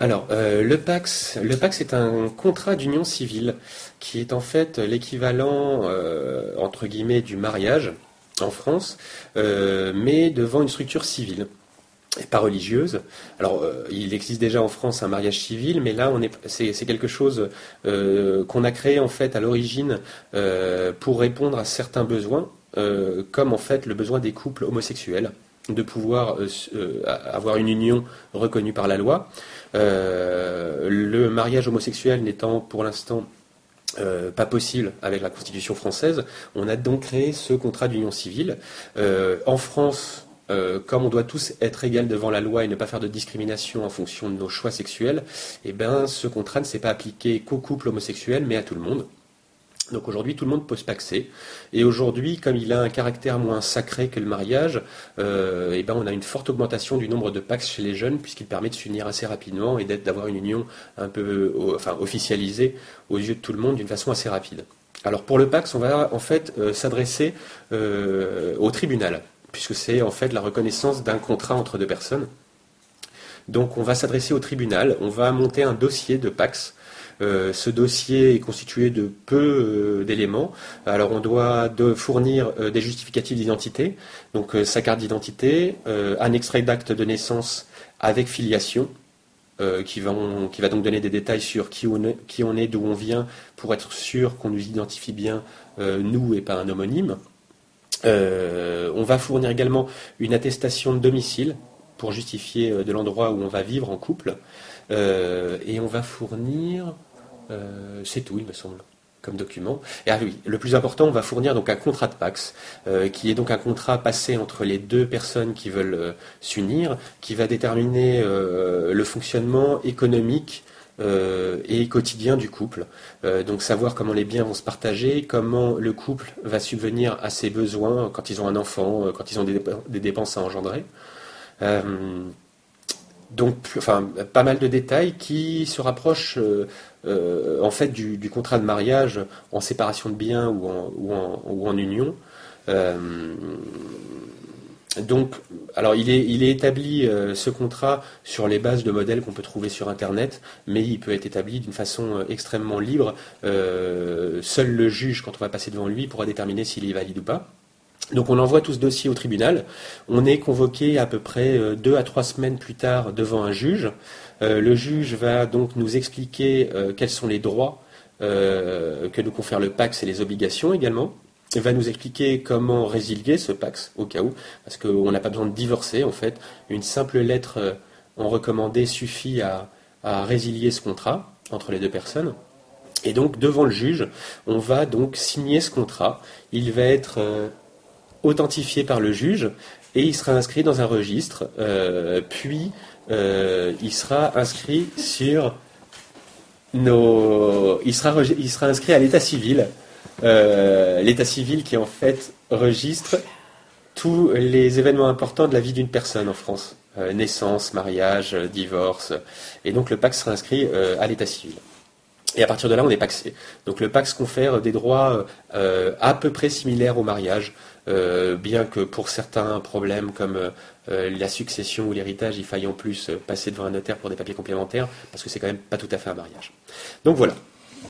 Alors, euh, le PAX, le PAX est un contrat d'union civile qui est en fait l'équivalent euh, entre guillemets du mariage en France, euh, mais devant une structure civile et pas religieuse. Alors, il existe déjà en France un mariage civil, mais là, on est, c'est, quelque chose qu'on a créé en fait à l'origine pour répondre à certains besoins, comme en fait le besoin des couples homosexuels de pouvoir euh, euh, avoir une union reconnue par la loi. Euh, le mariage homosexuel n'étant pour l'instant pas possible avec la Constitution française, on a donc créé ce contrat d'union civile. en France, comme on doit tous être égaux devant la loi et ne pas faire de discrimination en fonction de nos choix sexuels, eh ben, ce contrat ne s'est pas appliqué qu'aux couples homosexuels, mais à tout le monde. Donc aujourd'hui, tout le monde peut se paxer. Et aujourd'hui, comme il a un caractère moins sacré que le mariage, euh, eh ben on a une forte augmentation du nombre de pax chez les jeunes, puisqu'il permet de s'unir assez rapidement et d'avoir une union un peu enfin, officialisée aux yeux de tout le monde d'une façon assez rapide. Alors pour le pax, on va en fait euh, s'adresser euh, au tribunal, puisque c'est en fait la reconnaissance d'un contrat entre deux personnes. Donc on va s'adresser au tribunal, on va monter un dossier de pax euh, ce dossier est constitué de peu euh, d'éléments. Alors on doit fournir euh, des justificatifs d'identité, donc sa carte d'identité, un extrait d'acte de naissance avec filiation, qui, va, donc donner des détails sur qui on est, d'où on vient, pour être sûr qu'on nous identifie bien nous et pas un homonyme. on va fournir également une attestation de domicile pour justifier de l'endroit où on va vivre en couple. et on va fournir euh, c'est tout, il me semble, comme document. Ah oui, le plus important, on va fournir donc un contrat de Pax, euh, qui est donc un contrat passé entre les deux personnes qui veulent euh, s'unir, qui va déterminer le fonctionnement économique et quotidien du couple. donc savoir comment les biens vont se partager, comment le couple va subvenir à ses besoins quand ils ont un enfant, quand ils ont des, dépenses à engendrer. Donc, enfin, pas mal de détails qui se rapprochent euh, en fait du, contrat de mariage en séparation de biens ou en, union. Euh, donc, alors il est, établi euh, ce contrat sur les bases de modèles qu'on peut trouver sur Internet, mais il peut être établi d'une façon extrêmement libre. seul le juge, quand on va passer devant lui, pourra déterminer s'il est valide ou pas. Donc on envoie tout ce dossier au tribunal. On est convoqué à peu près deux à trois semaines plus tard devant un juge. Euh, le juge va donc nous expliquer euh, quels sont les droits euh, que nous confère le PAX et les obligations également. Il va nous expliquer comment résilier ce PAX au cas où, parce qu'on n'a pas besoin de divorcer en fait. Une simple lettre en recommandé suffit à, résilier ce contrat entre les deux personnes. Et donc devant le juge, on va donc signer ce contrat. Il va être authentifié par le juge et il sera inscrit dans un registre. puis euh, il sera inscrit sur nos. Il il sera inscrit à l'état civil. Euh, l'état civil qui en fait registre tous les événements importants de la vie d'une personne en France. Euh, naissance, mariage, divorce. Et donc le Pax sera inscrit à l'état civil. Et à partir de là, on est paxé. Donc le Pax confère des droits à peu près similaires au mariage, bien que pour certains problèmes comme euh, la succession ou l'héritage, il faille en plus euh, passer devant un notaire pour des papiers complémentaires, parce que c'est quand même pas tout à fait un mariage. Donc voilà,